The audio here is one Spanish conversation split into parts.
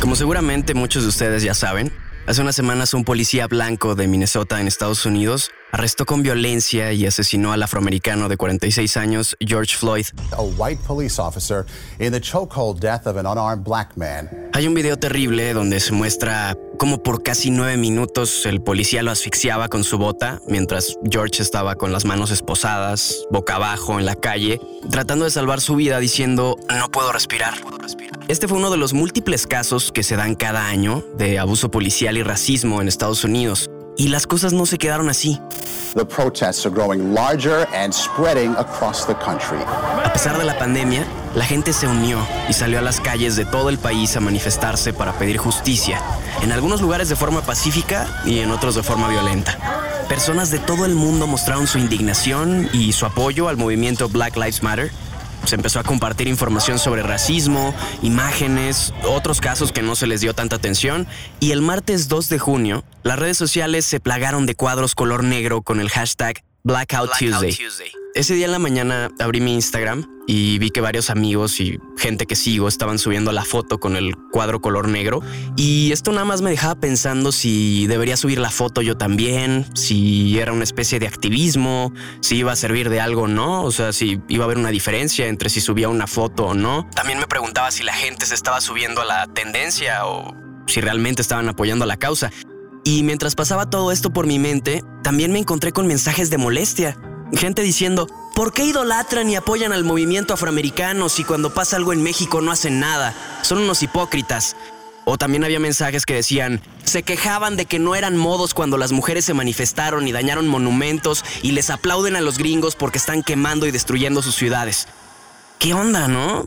Como seguramente muchos de ustedes ya saben, Hace unas semanas un policía blanco de Minnesota en Estados Unidos arrestó con violencia y asesinó al afroamericano de 46 años George Floyd. Hay un video terrible donde se muestra cómo por casi nueve minutos el policía lo asfixiaba con su bota mientras George estaba con las manos esposadas, boca abajo en la calle, tratando de salvar su vida diciendo no puedo respirar. Este fue uno de los múltiples casos que se dan cada año de abuso policial y racismo en Estados Unidos. Y las cosas no se quedaron así. A pesar de la pandemia, la gente se unió y salió a las calles de todo el país a manifestarse para pedir justicia, en algunos lugares de forma pacífica y en otros de forma violenta. Personas de todo el mundo mostraron su indignación y su apoyo al movimiento Black Lives Matter se empezó a compartir información sobre racismo, imágenes, otros casos que no se les dio tanta atención. Y el martes 2 de junio las redes sociales se plagaron de cuadros color negro con el hashtag Blackout, Tuesday. Ese día en la mañana abrí mi Instagram y vi que varios amigos y gente que sigo estaban subiendo la foto con el cuadro color negro y esto nada más me dejaba pensando si debería subir la foto yo también, si era una especie de activismo, si iba a servir de algo o no, o sea, si iba a haber una diferencia entre si subía una foto o no. También me preguntaba si la gente se estaba subiendo a la tendencia o si realmente estaban apoyando a la causa. Y mientras pasaba todo esto por mi mente, también me encontré con mensajes de molestia. Gente diciendo, ¿por qué idolatran y apoyan al movimiento afroamericano si cuando pasa algo en México no hacen nada? Son unos hipócritas. O también había mensajes que decían, se quejaban de que no eran modos cuando las mujeres se manifestaron y dañaron monumentos y les aplauden a los gringos porque están quemando y destruyendo sus ciudades. ¿Qué onda, no?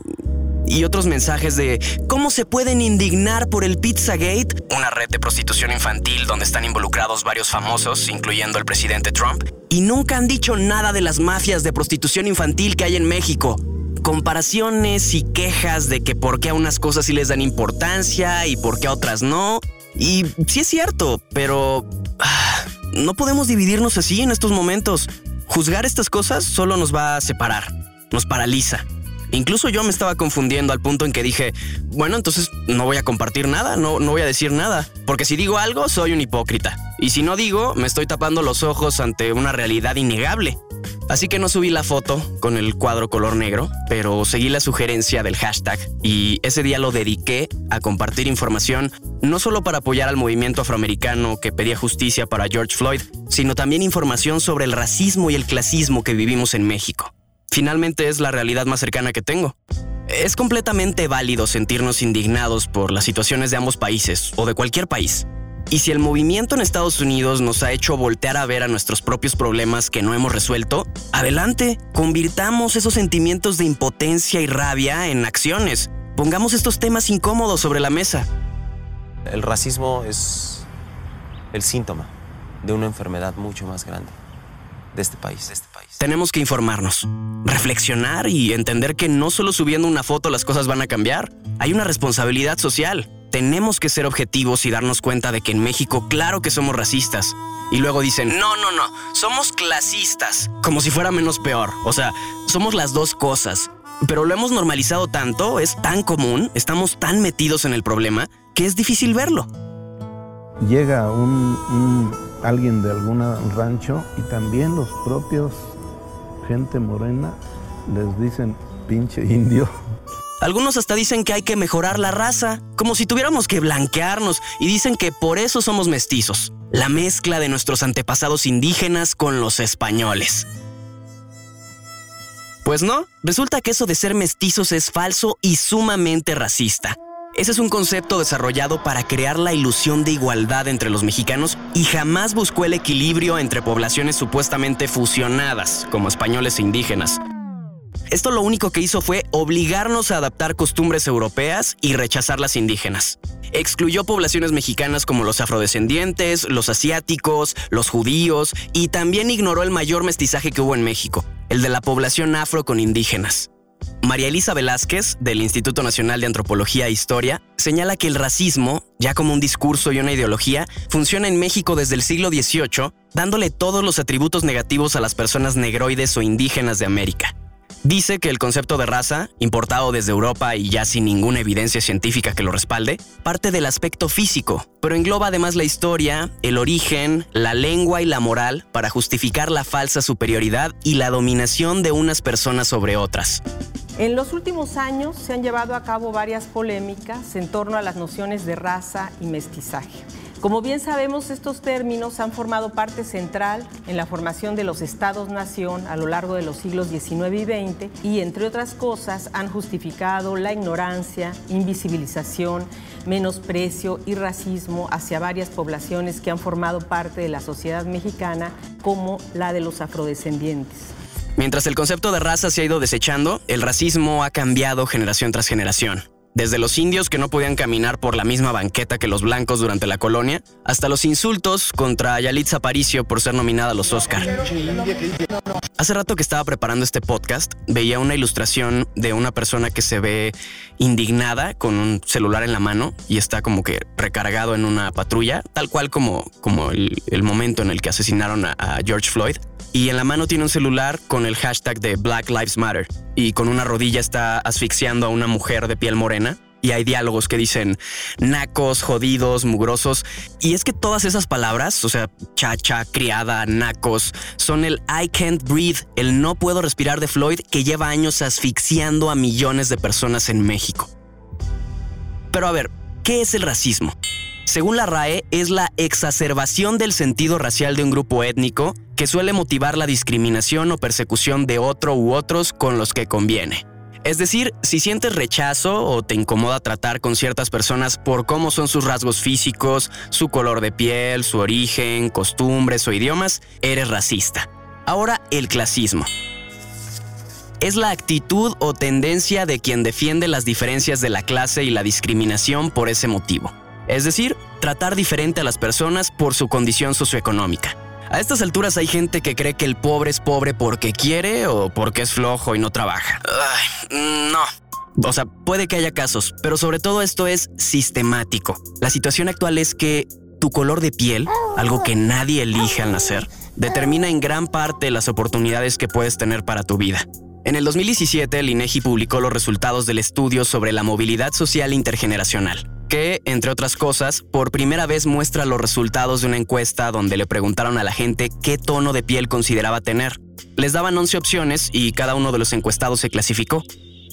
Y otros mensajes de cómo se pueden indignar por el Pizzagate, una red de prostitución infantil donde están involucrados varios famosos, incluyendo el presidente Trump, y nunca han dicho nada de las mafias de prostitución infantil que hay en México. Comparaciones y quejas de que por qué a unas cosas sí les dan importancia y por qué a otras no. Y sí es cierto, pero ah, no podemos dividirnos así en estos momentos. Juzgar estas cosas solo nos va a separar, nos paraliza. Incluso yo me estaba confundiendo al punto en que dije, bueno, entonces no voy a compartir nada, no, no voy a decir nada, porque si digo algo soy un hipócrita. Y si no digo, me estoy tapando los ojos ante una realidad innegable. Así que no subí la foto con el cuadro color negro, pero seguí la sugerencia del hashtag y ese día lo dediqué a compartir información no solo para apoyar al movimiento afroamericano que pedía justicia para George Floyd, sino también información sobre el racismo y el clasismo que vivimos en México finalmente es la realidad más cercana que tengo. Es completamente válido sentirnos indignados por las situaciones de ambos países o de cualquier país. Y si el movimiento en Estados Unidos nos ha hecho voltear a ver a nuestros propios problemas que no hemos resuelto, adelante, convirtamos esos sentimientos de impotencia y rabia en acciones. Pongamos estos temas incómodos sobre la mesa. El racismo es el síntoma de una enfermedad mucho más grande de este país. De este país. Tenemos que informarnos, reflexionar y entender que no solo subiendo una foto las cosas van a cambiar. Hay una responsabilidad social. Tenemos que ser objetivos y darnos cuenta de que en México claro que somos racistas. Y luego dicen, no, no, no, somos clasistas, como si fuera menos peor. O sea, somos las dos cosas. Pero lo hemos normalizado tanto, es tan común, estamos tan metidos en el problema, que es difícil verlo. Llega un alguien de algún rancho y también los propios gente morena les dicen pinche indio. Algunos hasta dicen que hay que mejorar la raza, como si tuviéramos que blanquearnos, y dicen que por eso somos mestizos, la mezcla de nuestros antepasados indígenas con los españoles. Pues no, resulta que eso de ser mestizos es falso y sumamente racista. Ese es un concepto desarrollado para crear la ilusión de igualdad entre los mexicanos y jamás buscó el equilibrio entre poblaciones supuestamente fusionadas, como españoles e indígenas. Esto lo único que hizo fue obligarnos a adaptar costumbres europeas y rechazar las indígenas. Excluyó poblaciones mexicanas como los afrodescendientes, los asiáticos, los judíos y también ignoró el mayor mestizaje que hubo en México, el de la población afro con indígenas. María Elisa Velázquez, del Instituto Nacional de Antropología e Historia, señala que el racismo, ya como un discurso y una ideología, funciona en México desde el siglo XVIII, dándole todos los atributos negativos a las personas negroides o indígenas de América. Dice que el concepto de raza, importado desde Europa y ya sin ninguna evidencia científica que lo respalde, parte del aspecto físico, pero engloba además la historia, el origen, la lengua y la moral para justificar la falsa superioridad y la dominación de unas personas sobre otras. En los últimos años se han llevado a cabo varias polémicas en torno a las nociones de raza y mestizaje. Como bien sabemos, estos términos han formado parte central en la formación de los estados-nación a lo largo de los siglos XIX y XX y, entre otras cosas, han justificado la ignorancia, invisibilización, menosprecio y racismo hacia varias poblaciones que han formado parte de la sociedad mexicana, como la de los afrodescendientes. Mientras el concepto de raza se ha ido desechando, el racismo ha cambiado generación tras generación desde los indios que no podían caminar por la misma banqueta que los blancos durante la colonia, hasta los insultos contra Yalitza Aparicio por ser nominada a los Oscar. Hace rato que estaba preparando este podcast, veía una ilustración de una persona que se ve indignada con un celular en la mano y está como que recargado en una patrulla, tal cual como, como el, momento en el que asesinaron a George Floyd y en la mano tiene un celular con el hashtag de Black Lives Matter y con una rodilla está asfixiando a una mujer de piel morena. Y hay diálogos que dicen nacos, jodidos, mugrosos. Y es que todas esas palabras, o sea, chacha, criada, nacos, son el I can't breathe, el no puedo respirar de Floyd que lleva años asfixiando a millones de personas en México. Pero a ver, ¿qué es el racismo? Según la RAE, es la exacerbación del sentido racial de un grupo étnico que suele motivar la discriminación o persecución de otro u otros con los que conviene. Es decir, si sientes rechazo o te incomoda tratar con ciertas personas por cómo son sus rasgos físicos, su color de piel, su origen, costumbres o idiomas, eres racista. Ahora, el clasismo. Es la actitud o tendencia de quien defiende las diferencias de la clase y la discriminación por ese motivo. Es decir, tratar diferente a las personas por su condición socioeconómica. A estas alturas hay gente que cree que el pobre es pobre porque quiere o porque es flojo y no trabaja. no. O sea, puede que haya casos, pero sobre todo esto es sistemático. La situación actual es que tu color de piel, algo que nadie elige al nacer, determina en gran parte las oportunidades que puedes tener para tu vida. En el 2017, el INEGI publicó los resultados del estudio sobre la movilidad social intergeneracional que, entre otras cosas, por primera vez muestra los resultados de una encuesta donde le preguntaron a la gente qué tono de piel consideraba tener. Les daban 11 opciones y cada uno de los encuestados se clasificó.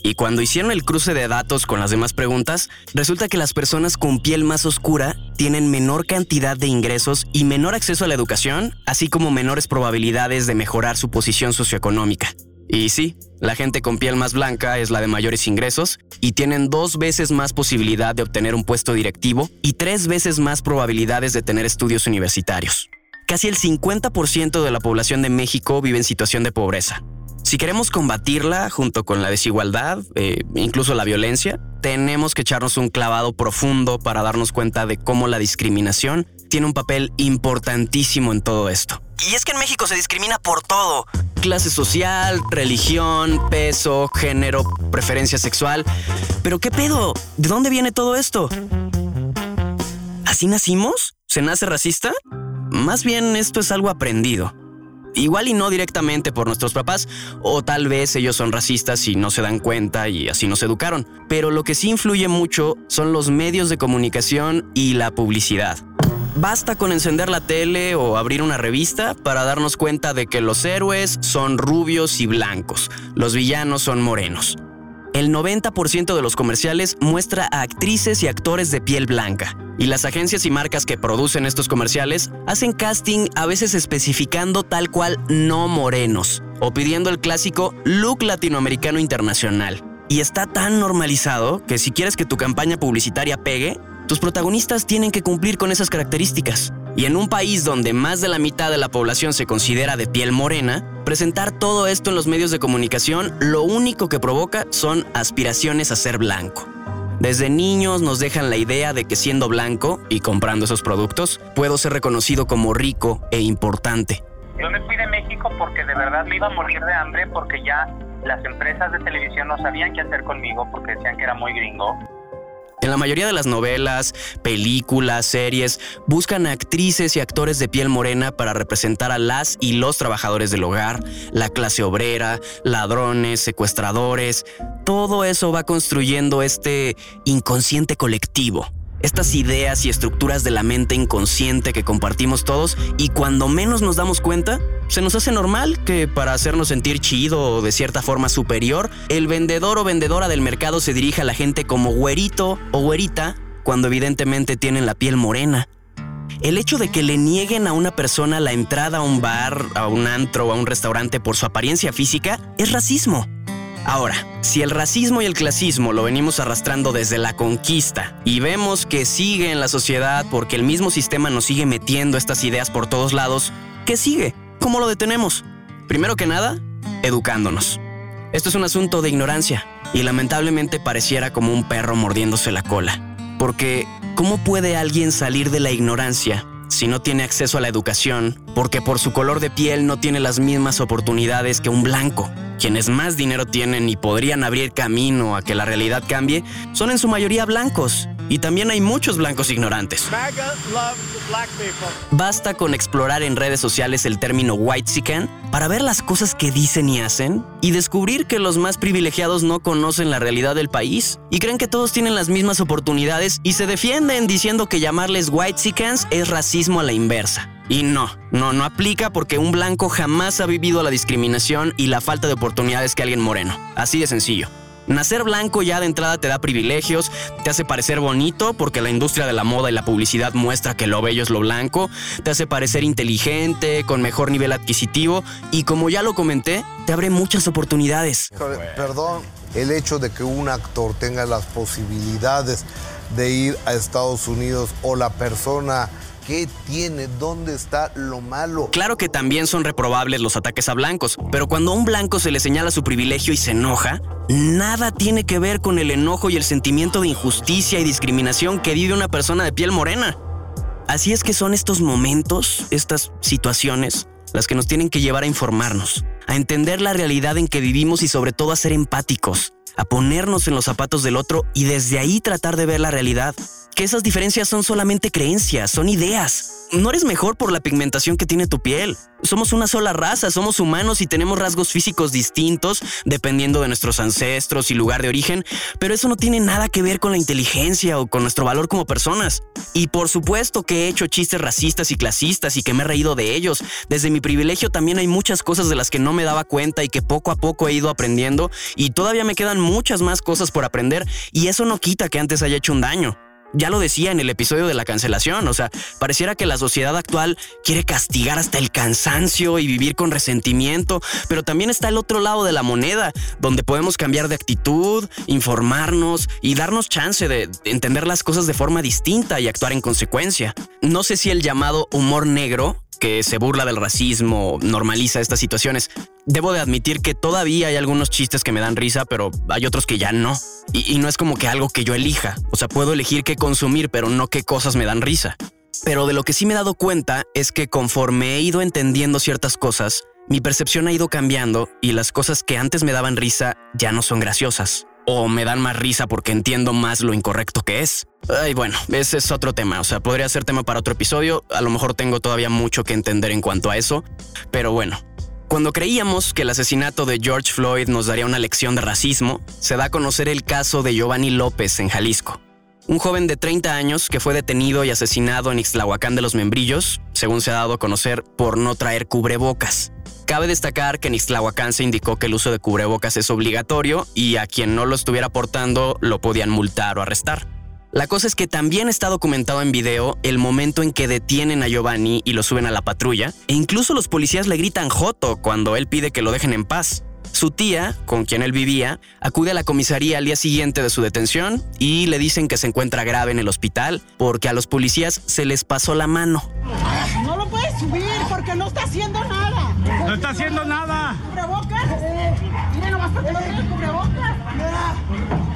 Y cuando hicieron el cruce de datos con las demás preguntas, resulta que las personas con piel más oscura tienen menor cantidad de ingresos y menor acceso a la educación, así como menores probabilidades de mejorar su posición socioeconómica. Y sí, la gente con piel más blanca es la de mayores ingresos y tienen dos veces más posibilidad de obtener un puesto directivo y tres veces más probabilidades de tener estudios universitarios. Casi el 50% de la población de México vive en situación de pobreza. Si queremos combatirla junto con la desigualdad, e incluso la violencia, tenemos que echarnos un clavado profundo para darnos cuenta de cómo la discriminación tiene un papel importantísimo en todo esto. Y es que en México se discrimina por todo. Clase social, religión, peso, género, preferencia sexual. Pero ¿qué pedo? ¿De dónde viene todo esto? ¿Así nacimos? ¿Se nace racista? Más bien esto es algo aprendido. Igual y no directamente por nuestros papás, o tal vez ellos son racistas y no se dan cuenta y así nos educaron. Pero lo que sí influye mucho son los medios de comunicación y la publicidad. Basta con encender la tele o abrir una revista para darnos cuenta de que los héroes son rubios y blancos, los villanos son morenos. El 90% de los comerciales muestra a actrices y actores de piel blanca, y las agencias y marcas que producen estos comerciales hacen casting a veces especificando tal cual no morenos, o pidiendo el clásico look latinoamericano internacional. Y está tan normalizado que si quieres que tu campaña publicitaria pegue, tus protagonistas tienen que cumplir con esas características. Y en un país donde más de la mitad de la población se considera de piel morena, presentar todo esto en los medios de comunicación lo único que provoca son aspiraciones a ser blanco. Desde niños nos dejan la idea de que siendo blanco y comprando esos productos, puedo ser reconocido como rico e importante. Yo me fui de México porque de verdad me iba a morir de hambre porque ya las empresas de televisión no sabían qué hacer conmigo porque decían que era muy gringo En la mayoría de las novelas, películas, series, buscan actrices y actores de piel morena para representar a las y los trabajadores del hogar, la clase obrera, ladrones, secuestradores. Todo eso va construyendo este inconsciente colectivo estas ideas y estructuras de la mente inconsciente que compartimos todos y cuando menos nos damos cuenta, se nos hace normal que para hacernos sentir chido o de cierta forma superior, el vendedor o vendedora del mercado se dirija a la gente como güerito o güerita cuando evidentemente tienen la piel morena. El hecho de que le nieguen a una persona la entrada a un bar, a un antro o a un restaurante por su apariencia física es racismo. Ahora, si el racismo y el clasismo lo venimos arrastrando desde la conquista y vemos que sigue en la sociedad porque el mismo sistema nos sigue metiendo estas ideas por todos lados, ¿qué sigue? ¿Cómo lo detenemos? Primero que nada, educándonos. Esto es un asunto de ignorancia y lamentablemente pareciera como un perro mordiéndose la cola. Porque, ¿cómo puede alguien salir de la ignorancia si no tiene acceso a la educación, porque por su color de piel no tiene las mismas oportunidades que un blanco. Quienes más dinero tienen y podrían abrir camino a que la realidad cambie son en su mayoría blancos. Y también hay muchos blancos ignorantes. Basta con explorar en redes sociales el término white sican para ver las cosas que dicen y hacen y descubrir que los más privilegiados no conocen la realidad del país y creen que todos tienen las mismas oportunidades y se defienden diciendo que llamarles white sicans es racismo a la inversa. Y no, no, no aplica porque un blanco jamás ha vivido la discriminación y la falta de oportunidades que alguien moreno. Así de sencillo. Nacer blanco ya de entrada te da privilegios, te hace parecer bonito porque la industria de la moda y la publicidad muestra que lo bello es lo blanco, te hace parecer inteligente, con mejor nivel adquisitivo y como ya lo comenté, te abre muchas oportunidades. Perdón, el hecho de que un actor tenga las posibilidades de ir a Estados Unidos o la persona ¿Qué tiene? ¿Dónde está lo malo? Claro que también son reprobables los ataques a blancos, pero cuando a un blanco se le señala su privilegio y se enoja, nada tiene que ver con el enojo y el sentimiento de injusticia y discriminación que vive una persona de piel morena. Así es que son estos momentos, estas situaciones, las que nos tienen que llevar a informarnos, a entender la realidad en que vivimos y sobre todo a ser empáticos, a ponernos en los zapatos del otro y desde ahí tratar de ver la realidad que esas diferencias son solamente creencias, son ideas. No eres mejor por la pigmentación que tiene tu piel. Somos una sola raza, somos humanos y tenemos rasgos físicos distintos dependiendo de nuestros ancestros y lugar de origen, pero eso no tiene nada que ver con la inteligencia o con nuestro valor como personas. Y por supuesto que he hecho chistes racistas y clasistas y que me he reído de ellos. Desde mi privilegio también hay muchas cosas de las que no me daba cuenta y que poco a poco he ido aprendiendo y todavía me quedan muchas más cosas por aprender y eso no quita que antes haya hecho un daño ya lo decía en el episodio de la cancelación, o sea, pareciera que la sociedad actual quiere castigar hasta el cansancio y vivir con resentimiento, pero también está el otro lado de la moneda, donde podemos cambiar de actitud, informarnos y darnos chance de entender las cosas de forma distinta y actuar en consecuencia. No sé si el llamado humor negro que se burla del racismo, normaliza estas situaciones. Debo de admitir que todavía hay algunos chistes que me dan risa, pero hay otros que ya no. Y, no es como que algo que yo elija. O sea, puedo elegir qué consumir, pero no qué cosas me dan risa. Pero de lo que sí me he dado cuenta es que conforme he ido entendiendo ciertas cosas, mi percepción ha ido cambiando y las cosas que antes me daban risa ya no son graciosas o me dan más risa porque entiendo más lo incorrecto que es. Ay, bueno, ese es otro tema, o sea, podría ser tema para otro episodio, a lo mejor tengo todavía mucho que entender en cuanto a eso, pero bueno. Cuando creíamos que el asesinato de George Floyd nos daría una lección de racismo, se da a conocer el caso de Giovanni López en Jalisco. Un joven de 30 años que fue detenido y asesinado en Ixtlahuacán de los Membrillos, según se ha dado a conocer, por no traer cubrebocas. Cabe destacar que en Ixtlahuacán se indicó que el uso de cubrebocas es obligatorio y a quien no lo estuviera portando lo podían multar o arrestar. La cosa es que también está documentado en video el momento en que detienen a Giovanni y lo suben a la patrulla, e incluso los policías le gritan Joto cuando él pide que lo dejen en paz. Su tía, con quien él vivía, acude a la comisaría al día siguiente de su detención y le dicen que se encuentra grave en el hospital porque a los policías se les pasó la mano. No lo puedes subir porque no está haciendo nada. No está haciendo nada. ¿Cubrebocas? Mire nomás porque no tiene cubrebocas.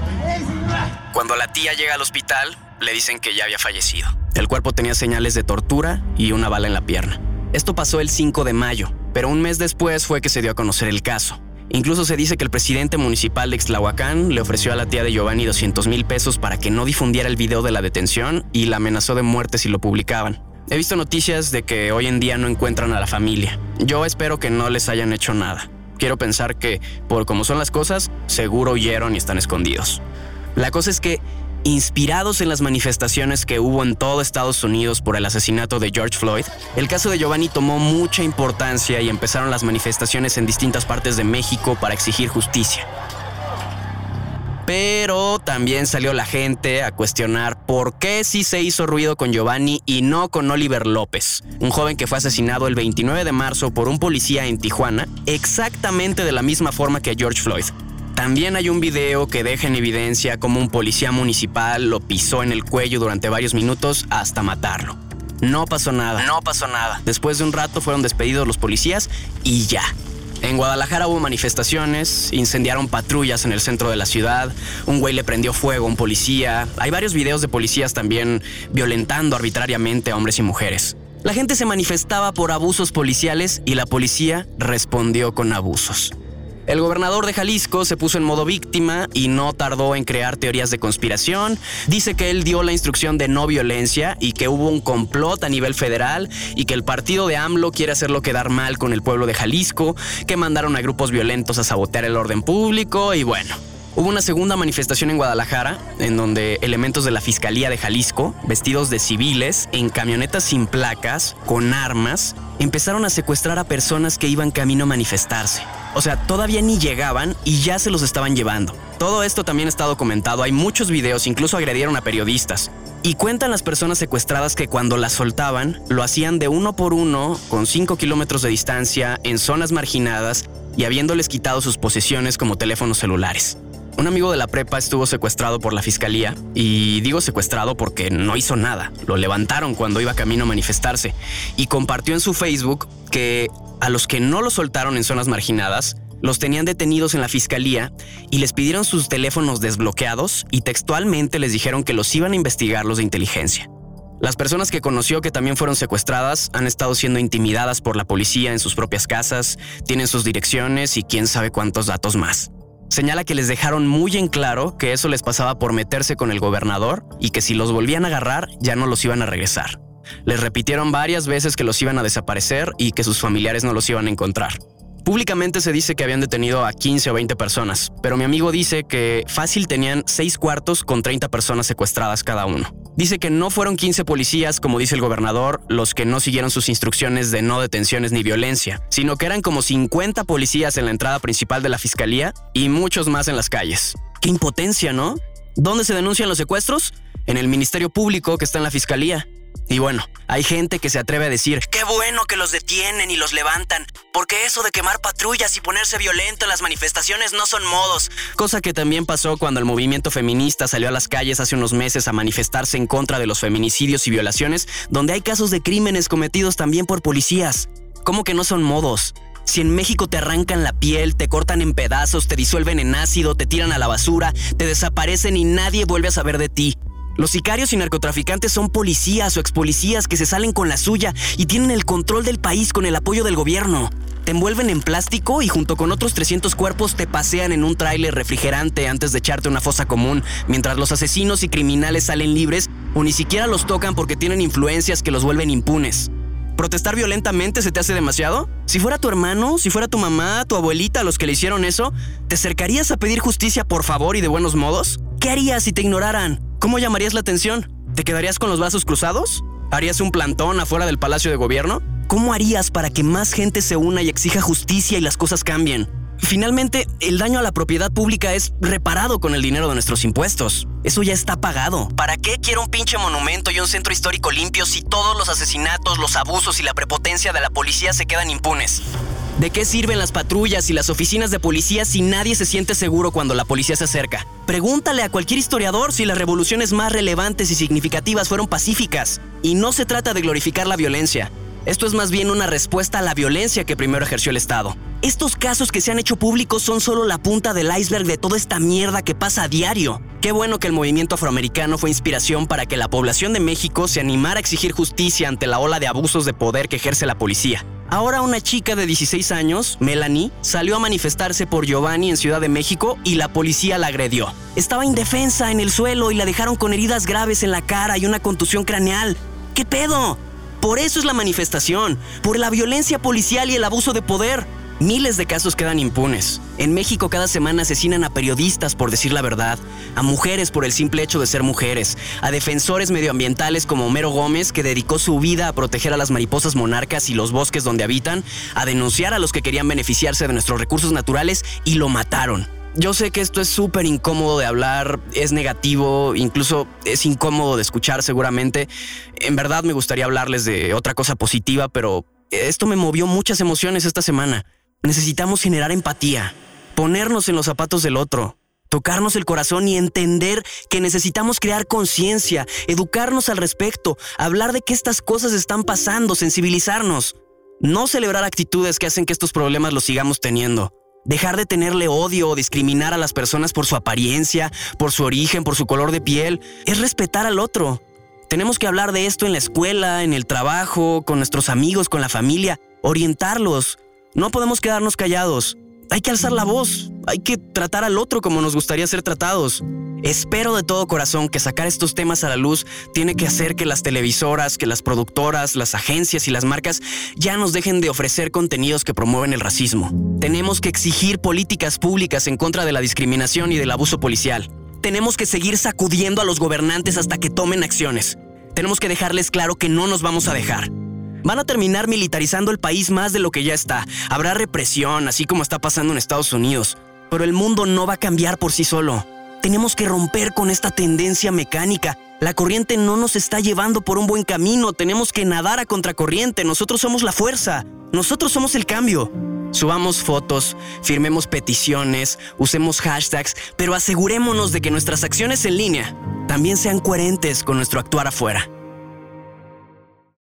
Cuando la tía llega al hospital, le dicen que ya había fallecido. El cuerpo tenía señales de tortura y una bala en la pierna. Esto pasó el 5 de mayo, pero un mes después fue que se dio a conocer el caso. Incluso se dice que el presidente municipal de Ixtlahuacán le ofreció a la tía de Giovanni 200 mil pesos para que no difundiera el video de la detención y la amenazó de muerte si lo publicaban. He visto noticias de que hoy en día no encuentran a la familia. Yo espero que no les hayan hecho nada. Quiero pensar que, por como son las cosas, seguro huyeron y están escondidos. La cosa es que Inspirados en las manifestaciones que hubo en todo Estados Unidos por el asesinato de George Floyd, el caso de Giovanni tomó mucha importancia y empezaron las manifestaciones en distintas partes de México para exigir justicia. Pero también salió la gente a cuestionar por qué sí se hizo ruido con Giovanni y no con Oliver López, un joven que fue asesinado el 29 de marzo por un policía en Tijuana, exactamente de la misma forma que George Floyd. También hay un video que deja en evidencia cómo un policía municipal lo pisó en el cuello durante varios minutos hasta matarlo. No pasó nada. No pasó nada. Después de un rato fueron despedidos los policías y ya. En Guadalajara hubo manifestaciones, incendiaron patrullas en el centro de la ciudad, un güey le prendió fuego a un policía, hay varios videos de policías también violentando arbitrariamente a hombres y mujeres. La gente se manifestaba por abusos policiales y la policía respondió con abusos. El gobernador de Jalisco se puso en modo víctima y no tardó en crear teorías de conspiración. Dice que él dio la instrucción de no violencia y que hubo un complot a nivel federal y que el partido de AMLO quiere hacerlo quedar mal con el pueblo de Jalisco, que mandaron a grupos violentos a sabotear el orden público y bueno. Hubo una segunda manifestación en Guadalajara, en donde elementos de la Fiscalía de Jalisco, vestidos de civiles, en camionetas sin placas, con armas, empezaron a secuestrar a personas que iban camino a manifestarse. O sea, todavía ni llegaban y ya se los estaban llevando. Todo esto también está documentado, hay muchos videos, incluso agredieron a periodistas. Y cuentan las personas secuestradas que cuando las soltaban, lo hacían de uno por uno, con 5 kilómetros de distancia, en zonas marginadas y habiéndoles quitado sus posesiones como teléfonos celulares. Un amigo de la prepa estuvo secuestrado por la fiscalía y digo secuestrado porque no hizo nada. Lo levantaron cuando iba camino a manifestarse y compartió en su Facebook que a los que no lo soltaron en zonas marginadas, los tenían detenidos en la fiscalía y les pidieron sus teléfonos desbloqueados y textualmente les dijeron que los iban a investigar los de inteligencia. Las personas que conoció que también fueron secuestradas han estado siendo intimidadas por la policía en sus propias casas, tienen sus direcciones y quién sabe cuántos datos más. Señala que les dejaron muy en claro que eso les pasaba por meterse con el gobernador y que si los volvían a agarrar ya no los iban a regresar. Les repitieron varias veces que los iban a desaparecer y que sus familiares no los iban a encontrar. Públicamente se dice que habían detenido a 15 o 20 personas, pero mi amigo dice que fácil tenían 6 cuartos con 30 personas secuestradas cada uno. Dice que no fueron 15 policías, como dice el gobernador, los que no siguieron sus instrucciones de no detenciones ni violencia, sino que eran como 50 policías en la entrada principal de la fiscalía y muchos más en las calles. ¡Qué impotencia, ¿no? ¿Dónde se denuncian los secuestros? En el Ministerio Público que está en la fiscalía. Y bueno, hay gente que se atreve a decir, bueno que los detienen y los levantan, porque eso de quemar patrullas y ponerse violento en las manifestaciones no son modos. Cosa que también pasó cuando el movimiento feminista salió a las calles hace unos meses a manifestarse en contra de los feminicidios y violaciones, donde hay casos de crímenes cometidos también por policías. ¿Cómo que no son modos? Si en México te arrancan la piel, te cortan en pedazos, te disuelven en ácido, te tiran a la basura, te desaparecen y nadie vuelve a saber de ti. Los sicarios y narcotraficantes son policías o expolicías que se salen con la suya y tienen el control del país con el apoyo del gobierno. Te envuelven en plástico y junto con otros 300 cuerpos te pasean en un tráiler refrigerante antes de echarte una fosa común, mientras los asesinos y criminales salen libres o ni siquiera los tocan porque tienen influencias que los vuelven impunes. ¿Protestar violentamente se te hace demasiado? Si fuera tu hermano, si fuera tu mamá, tu abuelita los que le hicieron eso, ¿te acercarías a pedir justicia por favor y de buenos modos? ¿Qué harías si te ignoraran? ¿Cómo llamarías la atención? ¿Te quedarías con los brazos cruzados? ¿Harías un plantón afuera del Palacio de Gobierno? ¿Cómo harías para que más gente se una y exija justicia y las cosas cambien? Finalmente, el daño a la propiedad pública es reparado con el dinero de nuestros impuestos. Eso ya está pagado. ¿Para qué quiero un pinche monumento y un centro histórico limpio si todos los asesinatos, los abusos y la prepotencia de la policía se quedan impunes? ¿De qué sirven las patrullas y las oficinas de policía si nadie se siente seguro cuando la policía se acerca? Pregúntale a cualquier historiador si las revoluciones más relevantes y significativas fueron pacíficas. Y no se trata de glorificar la violencia. Esto es más bien una respuesta a la violencia que primero ejerció el Estado. Estos casos que se han hecho públicos son solo la punta del iceberg de toda esta mierda que pasa a diario. Qué bueno que el movimiento afroamericano fue inspiración para que la población de México se animara a exigir justicia ante la ola de abusos de poder que ejerce la policía. Ahora una chica de 16 años, Melanie, salió a manifestarse por Giovanni en Ciudad de México y la policía la agredió. Estaba indefensa en el suelo y la dejaron con heridas graves en la cara y una contusión craneal. ¿Qué pedo? Por eso es la manifestación, por la violencia policial y el abuso de poder. Miles de casos quedan impunes. En México cada semana asesinan a periodistas por decir la verdad, a mujeres por el simple hecho de ser mujeres, a defensores medioambientales como Homero Gómez, que dedicó su vida a proteger a las mariposas monarcas y los bosques donde habitan, a denunciar a los que querían beneficiarse de nuestros recursos naturales y lo mataron. Yo sé que esto es súper incómodo de hablar, es negativo, incluso es incómodo de escuchar seguramente. En verdad me gustaría hablarles de otra cosa positiva, pero esto me movió muchas emociones esta semana. Necesitamos generar empatía, ponernos en los zapatos del otro, tocarnos el corazón y entender que necesitamos crear conciencia, educarnos al respecto, hablar de que estas cosas están pasando, sensibilizarnos. No celebrar actitudes que hacen que estos problemas los sigamos teniendo. Dejar de tenerle odio o discriminar a las personas por su apariencia, por su origen, por su color de piel, es respetar al otro. Tenemos que hablar de esto en la escuela, en el trabajo, con nuestros amigos, con la familia, orientarlos, no podemos quedarnos callados. Hay que alzar la voz. Hay que tratar al otro como nos gustaría ser tratados. Espero de todo corazón que sacar estos temas a la luz tiene que hacer que las televisoras, que las productoras, las agencias y las marcas ya nos dejen de ofrecer contenidos que promueven el racismo. Tenemos que exigir políticas públicas en contra de la discriminación y del abuso policial. Tenemos que seguir sacudiendo a los gobernantes hasta que tomen acciones. Tenemos que dejarles claro que no nos vamos a dejar. Van a terminar militarizando el país más de lo que ya está. Habrá represión, así como está pasando en Estados Unidos. Pero el mundo no va a cambiar por sí solo. Tenemos que romper con esta tendencia mecánica. La corriente no nos está llevando por un buen camino. Tenemos que nadar a contracorriente. Nosotros somos la fuerza. Nosotros somos el cambio. Subamos fotos, firmemos peticiones, usemos hashtags, pero asegurémonos de que nuestras acciones en línea también sean coherentes con nuestro actuar afuera.